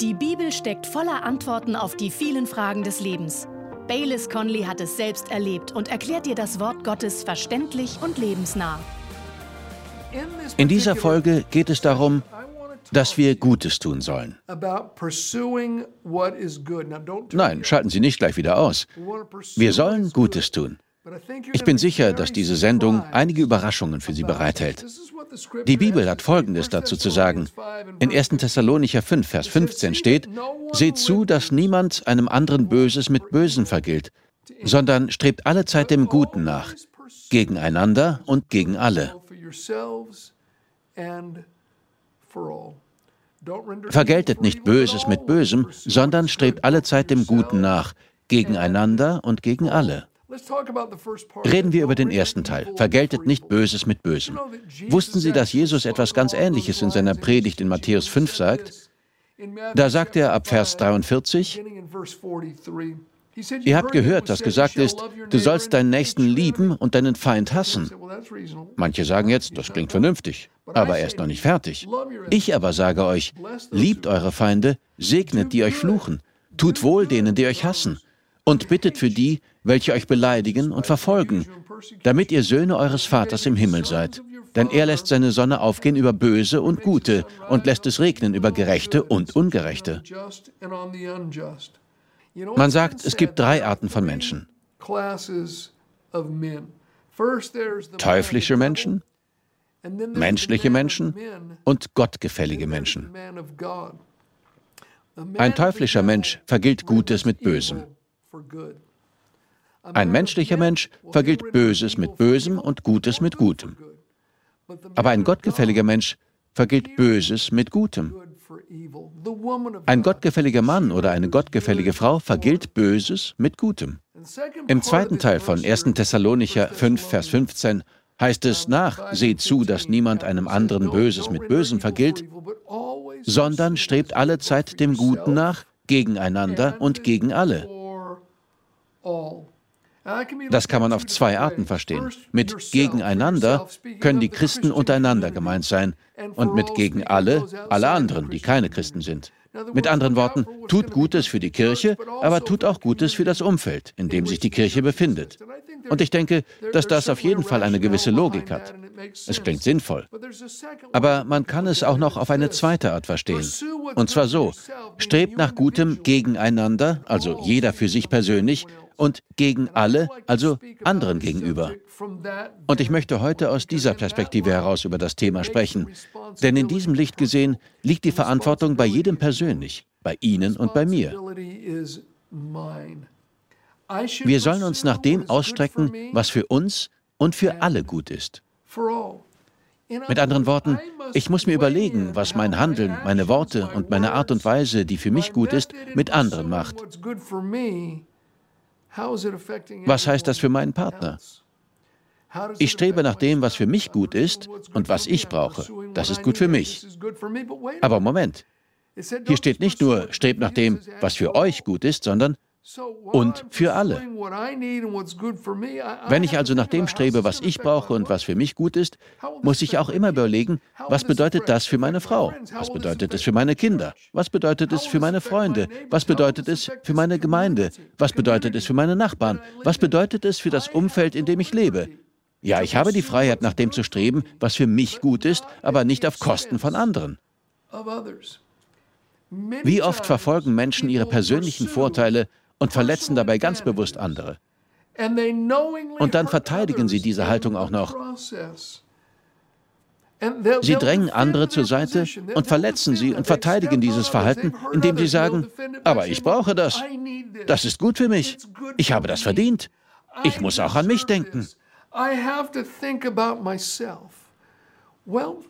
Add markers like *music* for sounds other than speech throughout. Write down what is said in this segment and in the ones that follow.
Die Bibel steckt voller Antworten auf die vielen Fragen des Lebens. Baylis Conley hat es selbst erlebt und erklärt dir das Wort Gottes verständlich und lebensnah. In dieser Folge geht es darum, dass wir Gutes tun sollen. Nein, schalten Sie nicht gleich wieder aus. Wir sollen Gutes tun. Ich bin sicher, dass diese Sendung einige Überraschungen für Sie bereithält. Die Bibel hat Folgendes dazu zu sagen. In 1. Thessalonicher 5, Vers 15 steht, Seht zu, dass niemand einem anderen Böses mit Bösen vergilt, sondern strebt alle Zeit dem Guten nach, gegeneinander und gegen alle. Vergeltet nicht Böses mit Bösem, sondern strebt alle Zeit dem Guten nach, gegeneinander und gegen alle. Reden wir über den ersten Teil. Vergeltet nicht Böses mit Bösem. Wussten Sie, dass Jesus etwas ganz Ähnliches in seiner Predigt in Matthäus 5 sagt? Da sagt er ab Vers 43, Ihr habt gehört, dass gesagt ist, du sollst deinen Nächsten lieben und deinen Feind hassen. Manche sagen jetzt, das klingt vernünftig, aber er ist noch nicht fertig. Ich aber sage euch, liebt eure Feinde, segnet die euch fluchen, tut wohl denen, die euch hassen, und bittet für die, welche euch beleidigen und verfolgen, damit ihr Söhne eures Vaters im Himmel seid. Denn er lässt seine Sonne aufgehen über Böse und Gute und lässt es regnen über Gerechte und Ungerechte. Man sagt, es gibt drei Arten von Menschen. Teuflische Menschen, menschliche Menschen und gottgefällige Menschen. Ein teuflischer Mensch vergilt Gutes mit Bösem. Ein menschlicher Mensch vergilt Böses mit Bösem und Gutes mit Gutem. Aber ein gottgefälliger Mensch vergilt Böses mit Gutem. Ein gottgefälliger Mann oder eine gottgefällige Frau vergilt Böses mit Gutem. Im zweiten Teil von 1. Thessalonicher 5, Vers 15 heißt es nach, seht zu, dass niemand einem anderen Böses mit Bösem vergilt, sondern strebt alle Zeit dem Guten nach, gegeneinander und gegen alle. Das kann man auf zwei Arten verstehen. Mit gegeneinander können die Christen untereinander gemeint sein und mit gegen alle, alle anderen, die keine Christen sind. Mit anderen Worten, tut Gutes für die Kirche, aber tut auch Gutes für das Umfeld, in dem sich die Kirche befindet. Und ich denke, dass das auf jeden Fall eine gewisse Logik hat. Es klingt sinnvoll. Aber man kann es auch noch auf eine zweite Art verstehen. Und zwar so, strebt nach Gutem gegeneinander, also jeder für sich persönlich, und gegen alle, also anderen gegenüber. Und ich möchte heute aus dieser Perspektive heraus über das Thema sprechen. Denn in diesem Licht gesehen liegt die Verantwortung bei jedem persönlich, bei Ihnen und bei mir. Wir sollen uns nach dem ausstrecken, was für uns und für alle gut ist. Mit anderen Worten, ich muss mir überlegen, was mein Handeln, meine Worte und meine Art und Weise, die für mich gut ist, mit anderen macht. Was heißt das für meinen Partner? Ich strebe nach dem, was für mich gut ist und was ich brauche. Das ist gut für mich. Aber Moment. Hier steht nicht nur, strebt nach dem, was für euch gut ist, sondern und für alle. Wenn ich also nach dem strebe, was ich brauche und was für mich gut ist, muss ich auch immer überlegen, was bedeutet das für meine Frau? Was bedeutet es für meine Kinder? Was bedeutet es für meine Freunde? Was bedeutet es für meine Gemeinde? Was bedeutet es für meine Nachbarn? Was bedeutet es für das Umfeld, in dem ich lebe? Ja, ich habe die Freiheit, nach dem zu streben, was für mich gut ist, aber nicht auf Kosten von anderen. Wie oft verfolgen Menschen ihre persönlichen Vorteile und verletzen dabei ganz bewusst andere. Und dann verteidigen sie diese Haltung auch noch. Sie drängen andere zur Seite und verletzen sie und verteidigen dieses Verhalten, indem sie sagen, aber ich brauche das. Das ist gut für mich. Ich habe das verdient. Ich muss auch an mich denken.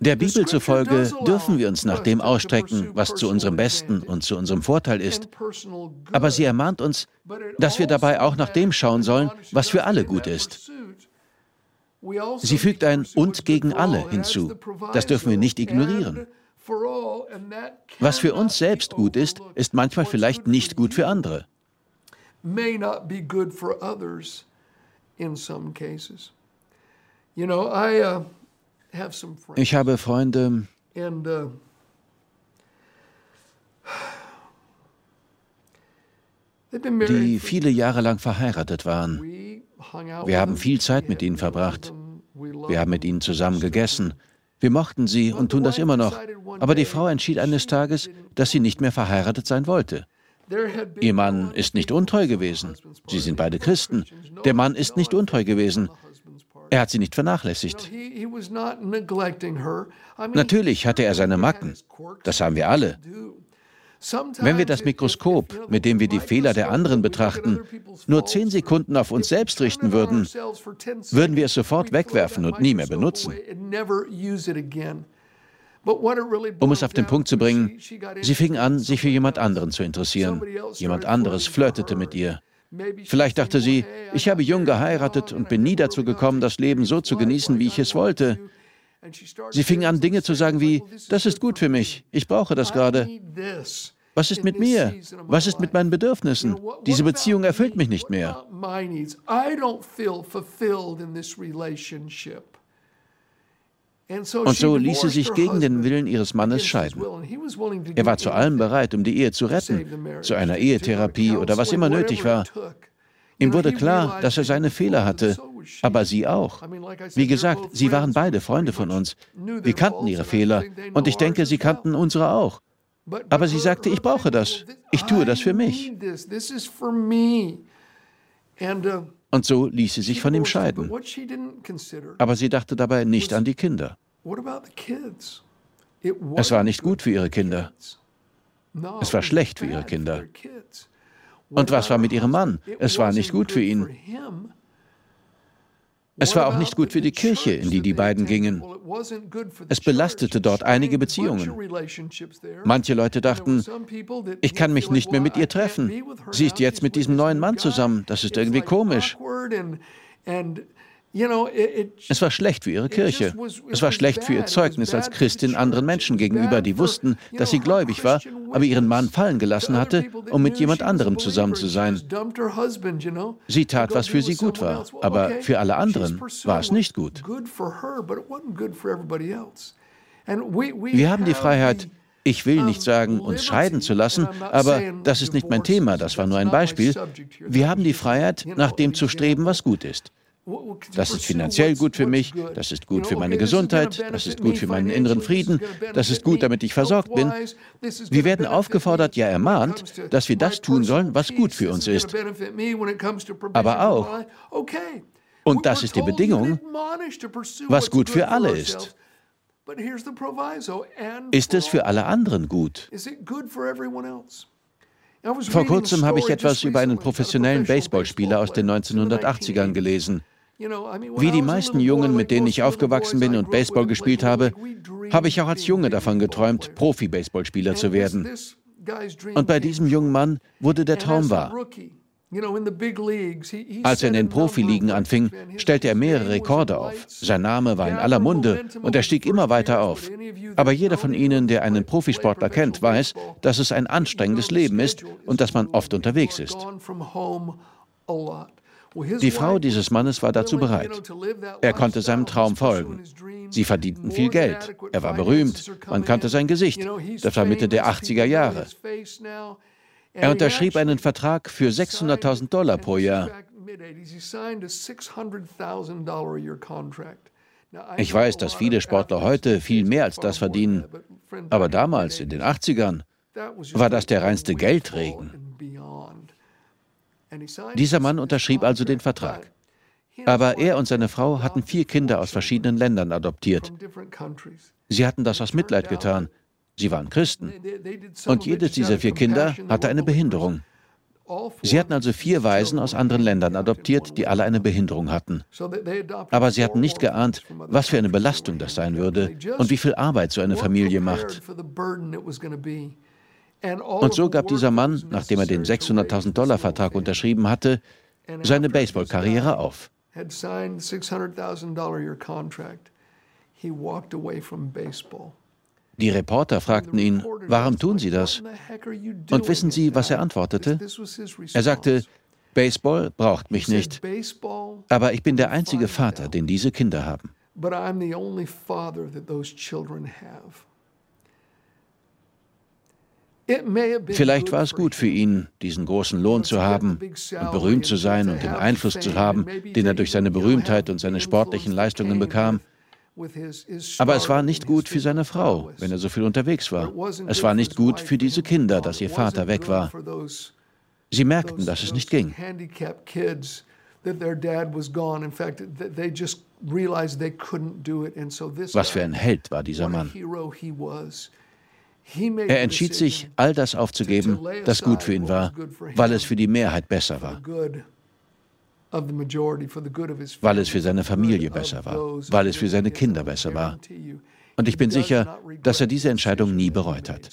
Der Bibel zufolge dürfen wir uns nach dem ausstrecken, was zu unserem Besten und zu unserem Vorteil ist. Aber sie ermahnt uns, dass wir dabei auch nach dem schauen sollen, was für alle gut ist. Sie fügt ein und gegen alle hinzu. Das dürfen wir nicht ignorieren. Was für uns selbst gut ist, ist manchmal vielleicht nicht gut für andere. You know, I, uh, ich habe Freunde. Uh, *sighs* die viele Jahre lang verheiratet waren. Wir haben viel Zeit mit ihnen verbracht. Wir haben mit ihnen zusammen gegessen. Wir mochten sie und tun das immer noch. Aber die Frau entschied eines Tages, dass sie nicht mehr verheiratet sein wollte. Ihr Mann ist nicht untreu gewesen. Sie sind beide Christen. Der Mann ist nicht untreu gewesen. Er hat sie nicht vernachlässigt. Natürlich hatte er seine Macken. Das haben wir alle. Wenn wir das Mikroskop, mit dem wir die Fehler der anderen betrachten, nur zehn Sekunden auf uns selbst richten würden, würden wir es sofort wegwerfen und nie mehr benutzen. Um es auf den Punkt zu bringen, sie fing an, sich für jemand anderen zu interessieren. Jemand anderes flirtete mit ihr. Vielleicht dachte sie, ich habe jung geheiratet und bin nie dazu gekommen, das Leben so zu genießen, wie ich es wollte. Sie fing an, Dinge zu sagen wie, das ist gut für mich, ich brauche das gerade. Was ist mit mir? Was ist mit meinen Bedürfnissen? Diese Beziehung erfüllt mich nicht mehr. Und so ließ sie sich gegen den Willen ihres Mannes scheiden. Er war zu allem bereit, um die Ehe zu retten, zu einer Ehetherapie oder was immer nötig war. Ihm wurde klar, dass er seine Fehler hatte, aber sie auch. Wie gesagt, sie waren beide Freunde von uns. Wir kannten ihre Fehler und ich denke, sie kannten unsere auch. Aber sie sagte, ich brauche das. Ich tue das für mich. Und so ließ sie sich von ihm scheiden. Aber sie dachte dabei nicht an die Kinder. Es war nicht gut für ihre Kinder. Es war schlecht für ihre Kinder. Und was war mit ihrem Mann? Es war nicht gut für ihn. Es war auch nicht gut für die Kirche, in die die beiden gingen. Es belastete dort einige Beziehungen. Manche Leute dachten, ich kann mich nicht mehr mit ihr treffen. Sie ist jetzt mit diesem neuen Mann zusammen. Das ist irgendwie komisch. Es war schlecht für ihre Kirche. Es war schlecht für ihr Zeugnis als Christin anderen Menschen gegenüber, die wussten, dass sie gläubig war, aber ihren Mann fallen gelassen hatte, um mit jemand anderem zusammen zu sein. Sie tat, was für sie gut war, aber für alle anderen war es nicht gut. Wir haben die Freiheit, ich will nicht sagen, uns scheiden zu lassen, aber das ist nicht mein Thema, das war nur ein Beispiel. Wir haben die Freiheit, nach dem zu streben, was gut ist. Das ist finanziell gut für mich, das ist gut für meine Gesundheit, das ist gut für meinen inneren Frieden, das ist gut, damit ich versorgt bin. Wir werden aufgefordert, ja ermahnt, dass wir das tun sollen, was gut für uns ist. Aber auch, und das ist die Bedingung, was gut für alle ist. Ist es für alle anderen gut? Vor kurzem habe ich etwas über einen professionellen Baseballspieler aus den 1980ern gelesen. Wie die meisten Jungen, mit denen ich aufgewachsen bin und Baseball gespielt habe, habe ich auch als Junge davon geträumt, Profi-Baseballspieler zu werden. Und bei diesem jungen Mann wurde der Traum wahr. Als er in den Profiligen anfing, stellte er mehrere Rekorde auf. Sein Name war in aller Munde und er stieg immer weiter auf. Aber jeder von Ihnen, der einen Profisportler kennt, weiß, dass es ein anstrengendes Leben ist und dass man oft unterwegs ist. Die Frau dieses Mannes war dazu bereit. Er konnte seinem Traum folgen. Sie verdienten viel Geld. Er war berühmt. Man kannte sein Gesicht. Das war Mitte der 80er Jahre. Er unterschrieb einen Vertrag für 600.000 Dollar pro Jahr. Ich weiß, dass viele Sportler heute viel mehr als das verdienen. Aber damals, in den 80ern, war das der reinste Geldregen. Dieser Mann unterschrieb also den Vertrag. Aber er und seine Frau hatten vier Kinder aus verschiedenen Ländern adoptiert. Sie hatten das aus Mitleid getan. Sie waren Christen. Und jedes dieser vier Kinder hatte eine Behinderung. Sie hatten also vier Waisen aus anderen Ländern adoptiert, die alle eine Behinderung hatten. Aber sie hatten nicht geahnt, was für eine Belastung das sein würde und wie viel Arbeit so eine Familie macht. Und so gab dieser Mann, nachdem er den 600.000 Dollar Vertrag unterschrieben hatte, seine Baseballkarriere auf. Die Reporter fragten ihn, warum tun Sie das? Und wissen Sie, was er antwortete? Er sagte, Baseball braucht mich nicht, aber ich bin der einzige Vater, den diese Kinder haben. But I'm the only father that those children have. Vielleicht war es gut für ihn, diesen großen Lohn zu haben und berühmt zu sein und den Einfluss zu haben, den er durch seine Berühmtheit und seine sportlichen Leistungen bekam. Aber es war nicht gut für seine Frau, wenn er so viel unterwegs war. Es war nicht gut für diese Kinder, dass ihr Vater weg war. Sie merkten, dass es nicht ging. Was für ein Held war dieser Mann. Er entschied sich, all das aufzugeben, das gut für ihn war, weil es für die Mehrheit besser war, weil es für seine Familie besser war, weil es für seine Kinder besser war. Und ich bin sicher, dass er diese Entscheidung nie bereut hat.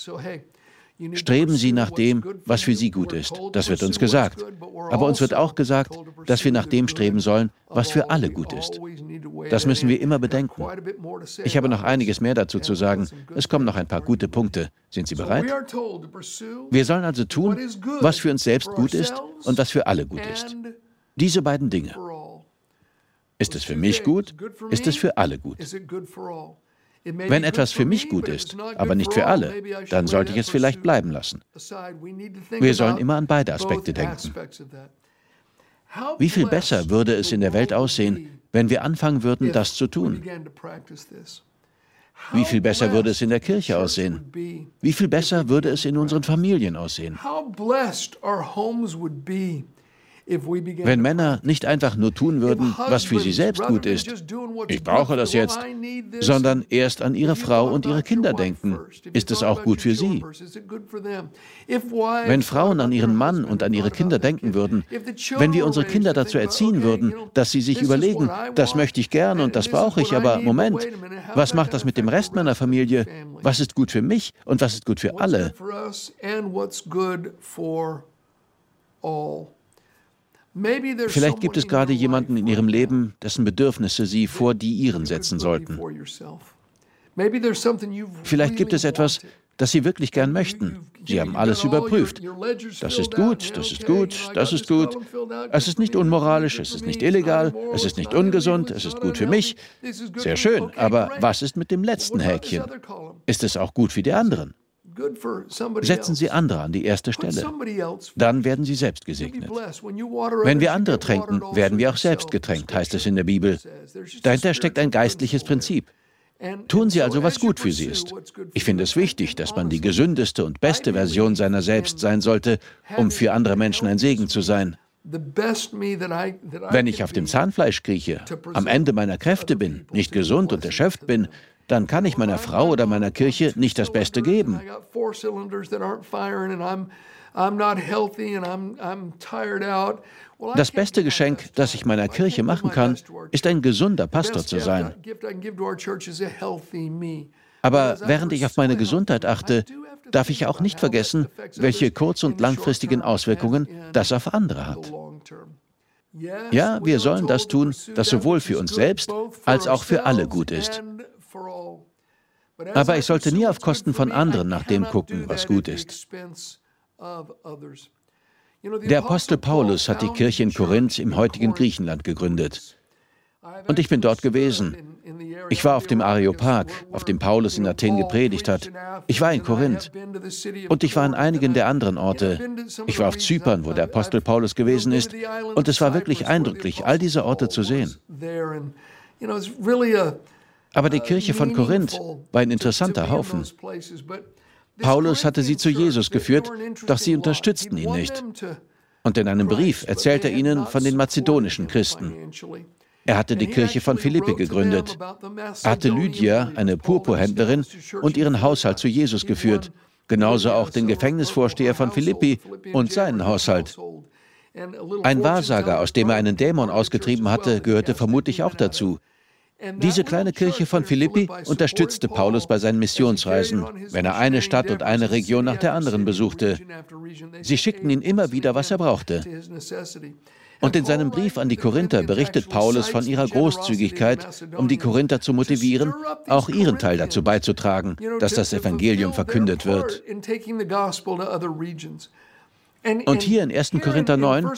Streben Sie nach dem, was für Sie gut ist. Das wird uns gesagt. Aber uns wird auch gesagt, dass wir nach dem streben sollen, was für alle gut ist. Das müssen wir immer bedenken. Ich habe noch einiges mehr dazu zu sagen. Es kommen noch ein paar gute Punkte. Sind Sie bereit? Wir sollen also tun, was für uns selbst gut ist und was für alle gut ist. Diese beiden Dinge. Ist es für mich gut? Ist es für alle gut? Wenn etwas für mich gut ist, aber nicht für alle, dann sollte ich es vielleicht bleiben lassen. Wir sollen immer an beide Aspekte denken. Wie viel besser würde es in der Welt aussehen, wenn wir anfangen würden, das zu tun? Wie viel besser würde es in der Kirche aussehen? Wie viel besser würde es in unseren Familien aussehen? Wenn Männer nicht einfach nur tun würden, was für sie selbst gut ist, ich brauche das jetzt, sondern erst an ihre Frau und ihre Kinder denken, ist es auch gut für sie. Wenn Frauen an ihren Mann und an ihre Kinder denken würden, wenn wir unsere Kinder dazu erziehen würden, dass sie sich überlegen, das möchte ich gern und das brauche ich, aber Moment, was macht das mit dem Rest meiner Familie? Was ist gut für mich? Und was ist gut für alle? Vielleicht gibt es gerade jemanden in Ihrem Leben, dessen Bedürfnisse Sie vor die Ihren setzen sollten. Vielleicht gibt es etwas, das Sie wirklich gern möchten. Sie haben alles überprüft. Das ist gut, das ist gut, das ist gut. Es ist nicht unmoralisch, es ist nicht illegal, es ist nicht ungesund, es ist gut für mich. Sehr schön, aber was ist mit dem letzten Häkchen? Ist es auch gut für die anderen? Setzen Sie andere an die erste Stelle. Dann werden Sie selbst gesegnet. Wenn wir andere tränken, werden wir auch selbst getränkt, heißt es in der Bibel. Dahinter steckt ein geistliches Prinzip. Tun Sie also, was gut für Sie ist. Ich finde es wichtig, dass man die gesündeste und beste Version seiner selbst sein sollte, um für andere Menschen ein Segen zu sein. Wenn ich auf dem Zahnfleisch krieche, am Ende meiner Kräfte bin, nicht gesund und erschöpft bin, dann kann ich meiner Frau oder meiner Kirche nicht das Beste geben. Das beste Geschenk, das ich meiner Kirche machen kann, ist ein gesunder Pastor zu sein. Aber während ich auf meine Gesundheit achte, darf ich auch nicht vergessen, welche kurz- und langfristigen Auswirkungen das auf andere hat. Ja, wir sollen das tun, das sowohl für uns selbst als auch für alle gut ist. Aber ich sollte nie auf Kosten von anderen nach dem gucken, was gut ist. Der Apostel Paulus hat die Kirche in Korinth im heutigen Griechenland gegründet. Und ich bin dort gewesen. Ich war auf dem Areopag, auf dem Paulus in Athen gepredigt hat. Ich war in Korinth. Und ich war an einigen der anderen Orte. Ich war auf Zypern, wo der Apostel Paulus gewesen ist. Und es war wirklich eindrücklich, all diese Orte zu sehen. Aber die Kirche von Korinth war ein interessanter Haufen. Paulus hatte sie zu Jesus geführt, doch sie unterstützten ihn nicht. Und in einem Brief erzählt er ihnen von den mazedonischen Christen. Er hatte die Kirche von Philippi gegründet. Er hatte Lydia, eine Purpurhändlerin, und ihren Haushalt zu Jesus geführt, genauso auch den Gefängnisvorsteher von Philippi und seinen Haushalt. Ein Wahrsager, aus dem er einen Dämon ausgetrieben hatte, gehörte vermutlich auch dazu. Diese kleine Kirche von Philippi unterstützte Paulus bei seinen Missionsreisen, wenn er eine Stadt und eine Region nach der anderen besuchte. Sie schickten ihn immer wieder, was er brauchte. Und in seinem Brief an die Korinther berichtet Paulus von ihrer Großzügigkeit, um die Korinther zu motivieren, auch ihren Teil dazu beizutragen, dass das Evangelium verkündet wird. Und hier in 1. Korinther 9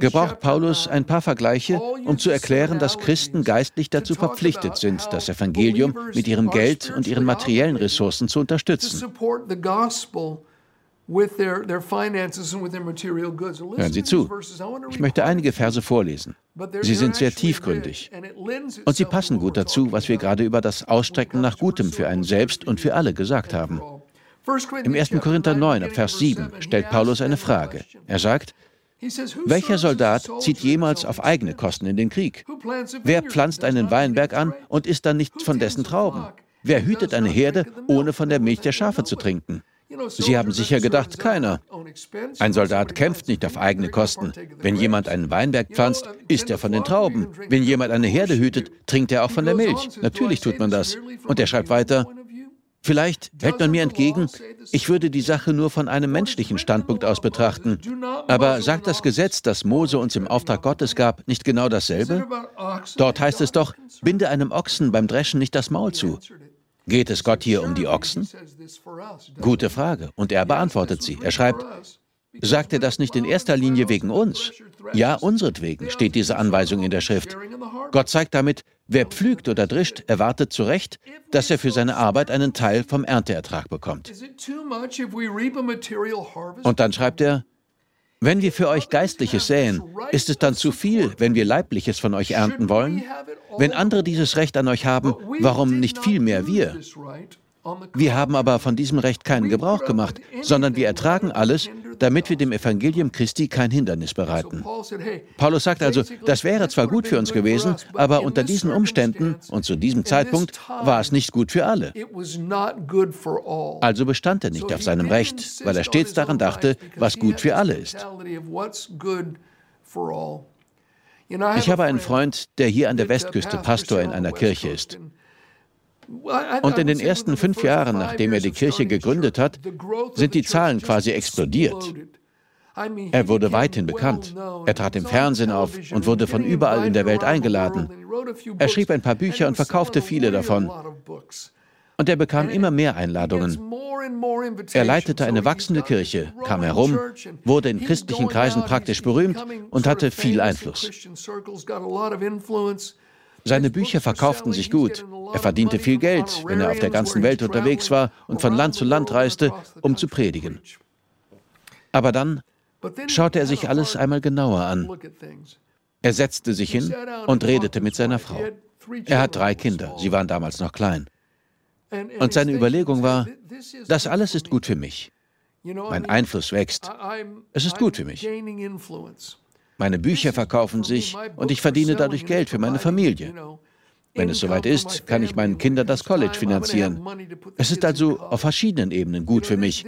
gebraucht Paulus ein paar Vergleiche, um zu erklären, dass Christen geistlich dazu verpflichtet sind, das Evangelium mit ihrem Geld und ihren materiellen Ressourcen zu unterstützen. Hören Sie zu. Ich möchte einige Verse vorlesen. Sie sind sehr tiefgründig. Und sie passen gut dazu, was wir gerade über das Ausstrecken nach Gutem für einen selbst und für alle gesagt haben. Im 1. Korinther 9, Vers 7 stellt Paulus eine Frage. Er sagt, welcher Soldat zieht jemals auf eigene Kosten in den Krieg? Wer pflanzt einen Weinberg an und isst dann nicht von dessen Trauben? Wer hütet eine Herde, ohne von der Milch der Schafe zu trinken? Sie haben sicher gedacht, keiner. Ein Soldat kämpft nicht auf eigene Kosten. Wenn jemand einen Weinberg pflanzt, isst er von den Trauben. Wenn jemand eine Herde hütet, trinkt er auch von der Milch. Natürlich tut man das. Und er schreibt weiter, Vielleicht hält man mir entgegen, ich würde die Sache nur von einem menschlichen Standpunkt aus betrachten. Aber sagt das Gesetz, das Mose uns im Auftrag Gottes gab, nicht genau dasselbe? Dort heißt es doch, binde einem Ochsen beim Dreschen nicht das Maul zu. Geht es Gott hier um die Ochsen? Gute Frage. Und er beantwortet sie. Er schreibt, sagt er das nicht in erster Linie wegen uns? Ja, unseretwegen steht diese Anweisung in der Schrift. Gott zeigt damit, wer pflügt oder drischt, erwartet zu Recht, dass er für seine Arbeit einen Teil vom Ernteertrag bekommt. Und dann schreibt er, wenn wir für euch Geistliches säen, ist es dann zu viel, wenn wir Leibliches von euch ernten wollen? Wenn andere dieses Recht an euch haben, warum nicht viel mehr wir? Wir haben aber von diesem Recht keinen Gebrauch gemacht, sondern wir ertragen alles, damit wir dem Evangelium Christi kein Hindernis bereiten. Paulus sagt also, das wäre zwar gut für uns gewesen, aber unter diesen Umständen und zu diesem Zeitpunkt war es nicht gut für alle. Also bestand er nicht auf seinem Recht, weil er stets daran dachte, was gut für alle ist. Ich habe einen Freund, der hier an der Westküste Pastor in einer Kirche ist. Und in den ersten fünf Jahren, nachdem er die Kirche gegründet hat, sind die Zahlen quasi explodiert. Er wurde weithin bekannt. Er trat im Fernsehen auf und wurde von überall in der Welt eingeladen. Er schrieb ein paar Bücher und verkaufte viele davon. Und er bekam immer mehr Einladungen. Er leitete eine wachsende Kirche, kam herum, wurde in christlichen Kreisen praktisch berühmt und hatte viel Einfluss. Seine Bücher verkauften sich gut. Er verdiente viel Geld, wenn er auf der ganzen Welt unterwegs war und von Land zu Land reiste, um zu predigen. Aber dann schaute er sich alles einmal genauer an. Er setzte sich hin und redete mit seiner Frau. Er hat drei Kinder, sie waren damals noch klein. Und seine Überlegung war, das alles ist gut für mich. Mein Einfluss wächst. Es ist gut für mich. Meine Bücher verkaufen sich und ich verdiene dadurch Geld für meine Familie. Wenn es soweit ist, kann ich meinen Kindern das College finanzieren. Es ist also auf verschiedenen Ebenen gut für mich.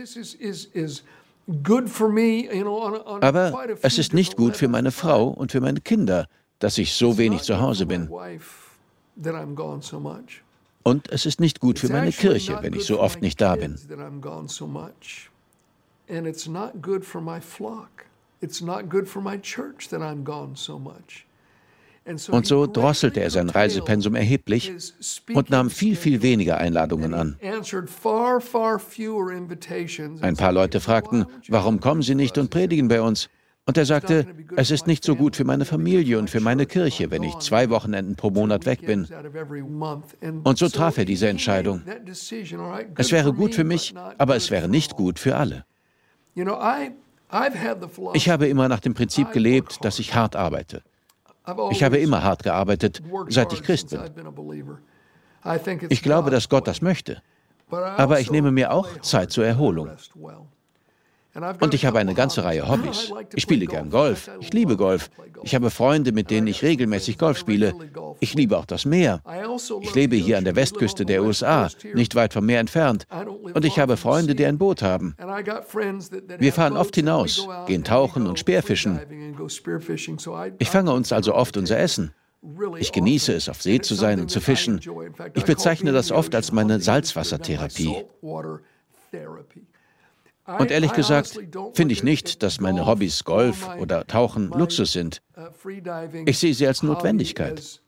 Aber es ist nicht gut für meine Frau und für meine Kinder, dass ich so wenig zu Hause bin. Und es ist nicht gut für meine Kirche, wenn ich so oft nicht da bin. And it's not good for my flock. It's not good for my church that I'm gone so much. Und so drosselte er sein Reisepensum erheblich und nahm viel, viel weniger Einladungen an. Ein paar Leute fragten, warum kommen Sie nicht und predigen bei uns? Und er sagte, es ist nicht so gut für meine Familie und für meine Kirche, wenn ich zwei Wochenenden pro Monat weg bin. Und so traf er diese Entscheidung. Es wäre gut für mich, aber es wäre nicht gut für alle. Ich habe immer nach dem Prinzip gelebt, dass ich hart arbeite. Ich habe immer hart gearbeitet, seit ich Christ bin. Ich glaube, dass Gott das möchte. Aber ich nehme mir auch Zeit zur Erholung. Und ich habe eine ganze Reihe Hobbys. Ich spiele gern Golf. Ich liebe Golf. Ich habe Freunde, mit denen ich regelmäßig Golf spiele. Ich liebe auch das Meer. Ich lebe hier an der Westküste der USA, nicht weit vom Meer entfernt. Und ich habe Freunde, die ein Boot haben. Wir fahren oft hinaus, gehen tauchen und Speerfischen. Ich fange uns also oft unser Essen. Ich genieße es, auf See zu sein und zu fischen. Ich bezeichne das oft als meine Salzwassertherapie. Und ehrlich gesagt finde ich nicht, dass meine Hobbys Golf oder Tauchen Luxus sind. Ich sehe sie als Notwendigkeit.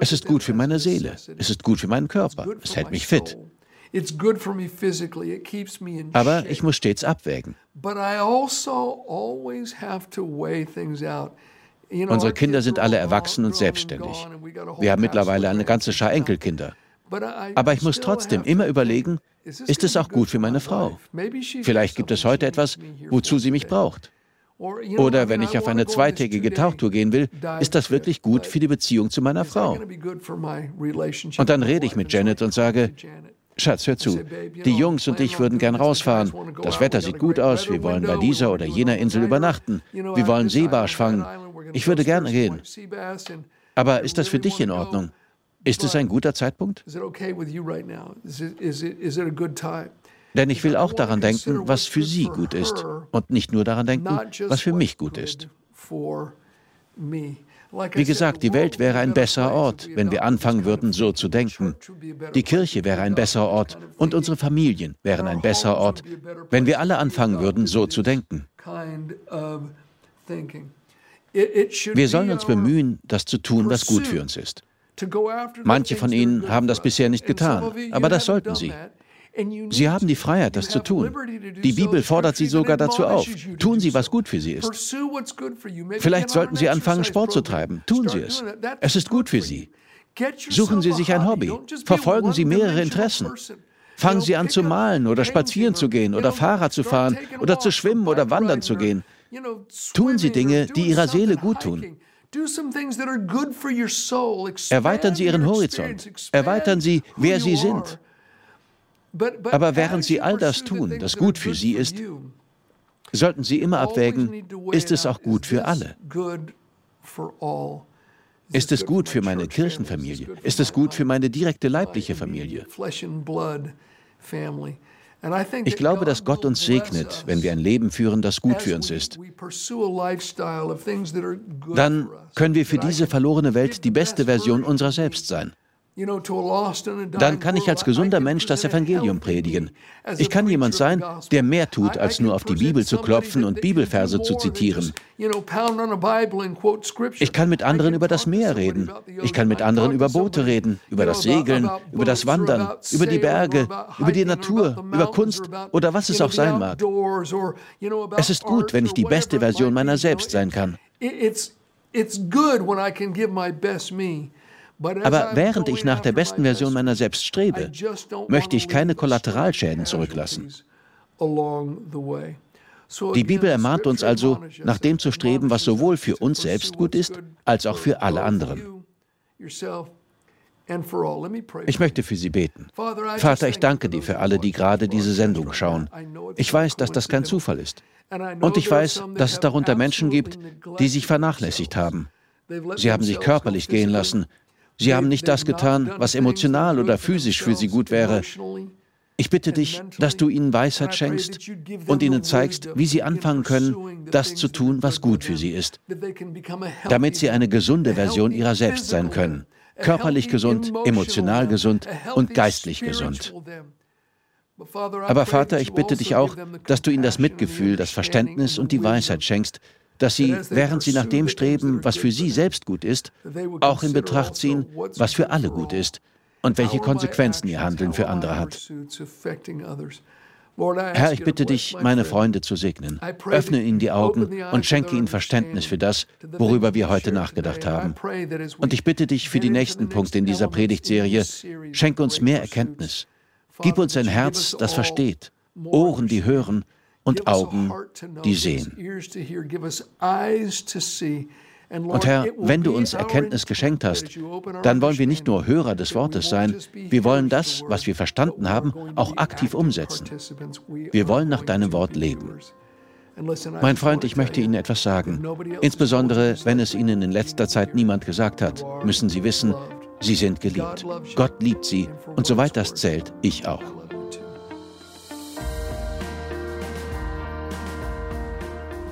Es ist gut für meine Seele. Es ist gut für meinen Körper. Es hält mich fit. Aber ich muss stets abwägen. Unsere Kinder sind alle erwachsen und selbstständig. Wir haben mittlerweile eine ganze Schar Enkelkinder. Aber ich muss trotzdem immer überlegen, Ist es auch gut für meine Frau? Vielleicht gibt es heute etwas, wozu sie mich braucht. Oder wenn ich auf eine zweitägige Tauchtour gehen will, ist das wirklich gut für die Beziehung zu meiner Frau? Und dann rede ich mit Janet und sage, Schatz, hör zu. Die Jungs und ich würden gern rausfahren. Das Wetter sieht gut aus. Wir wollen bei dieser oder jener Insel übernachten. Wir wollen Seebarsch fangen. Ich würde gerne gehen. Aber ist das für dich in Ordnung? Ist es ein guter Zeitpunkt? Denn ich will auch daran denken, was für sie gut ist und nicht nur daran denken, was für mich gut ist. Wie gesagt, die Welt wäre ein besserer Ort, wenn wir anfangen würden, so zu denken. Die Kirche wäre ein besserer Ort und unsere Familien wären ein besserer Ort, wenn wir alle anfangen würden, so zu denken. Wir sollen uns bemühen, das zu tun, was gut für uns ist. Manche von Ihnen haben das bisher nicht getan, aber das sollten Sie. Sie haben die Freiheit, das zu tun. Die Bibel fordert Sie sogar dazu auf. Tun Sie, was gut für Sie ist. Vielleicht sollten Sie anfangen, Sport zu treiben. Tun Sie es. Es ist gut für Sie. Suchen Sie sich ein Hobby. Verfolgen Sie mehrere Interessen. Fangen Sie an zu malen oder spazieren zu gehen oder Fahrrad zu fahren oder zu schwimmen oder wandern zu gehen. Tun Sie Dinge, die Ihrer Seele gut tun. Erweitern Sie Ihren Horizont. Erweitern Sie, wer Sie sind. Aber während Sie all das tun, das gut für Sie ist, sollten Sie immer abwägen, ist es auch gut für alle? Ist es gut für meine Kirchenfamilie? Ist es gut für meine direkte leibliche Familie? Ich glaube, dass Gott uns segnet, wenn wir ein Leben führen, das gut für uns ist. Dann können wir für diese verlorene Welt die beste Version unserer selbst sein. Dann kann ich als gesunder Mensch das Evangelium predigen. Ich kann jemand sein, der mehr tut, als nur auf die Bibel zu klopfen und Bibelverse zu zitieren. Ich kann mit anderen über das Meer reden. Ich kann mit anderen über Boote reden, über das Segeln, über das Wandern, über die Berge, über die Natur, über Kunst oder was es auch sein mag. Es ist gut, wenn ich die beste Version meiner selbst sein kann. It's good when I can give my best me. Aber während ich nach der besten Version meiner selbst strebe, möchte ich keine Kollateralschäden zurücklassen. Die Bibel ermahnt uns also, nach dem zu streben, was sowohl für uns selbst gut ist, als auch für alle anderen. Ich möchte für Sie beten. Vater, ich danke dir für alle, die gerade diese Sendung schauen. Ich weiß, dass das kein Zufall ist. Und ich weiß, dass es darunter Menschen gibt, die sich vernachlässigt haben. Sie haben sich körperlich gehen lassen, Sie haben nicht das getan, was emotional oder physisch für sie gut wäre. Ich bitte dich, dass du ihnen Weisheit schenkst und ihnen zeigst, wie sie anfangen können, das zu tun, was gut für sie ist, damit sie eine gesunde Version ihrer selbst sein können, körperlich gesund, emotional gesund und geistlich gesund. Aber Vater, ich bitte dich auch, dass du ihnen das Mitgefühl, das Verständnis und die Weisheit schenkst, dass sie, während sie nach dem streben, was für sie selbst gut ist, auch in Betracht also ziehen, was für alle gut ist und welche Konsequenzen ihr Handeln für andere hat. Herr, ich bitte dich, meine Freunde zu segnen. Öffne ihnen die Augen und schenke ihnen Verständnis für das, worüber wir heute nachgedacht haben. Und ich bitte dich für die nächsten Punkte in dieser Predigtserie, schenke uns mehr Erkenntnis. Gib uns ein Herz, das versteht, Ohren, die hören und Augen, die sehen. Und Herr, wenn du uns Erkenntnis geschenkt hast, dann wollen wir nicht nur Hörer des Wortes sein, wir wollen das, was wir verstanden haben, auch aktiv umsetzen. Wir wollen nach deinem Wort leben. Mein Freund, ich möchte Ihnen etwas sagen. Insbesondere, wenn es Ihnen in letzter Zeit niemand gesagt hat, müssen Sie wissen, Sie sind geliebt. Gott liebt Sie und soweit das zählt, ich auch.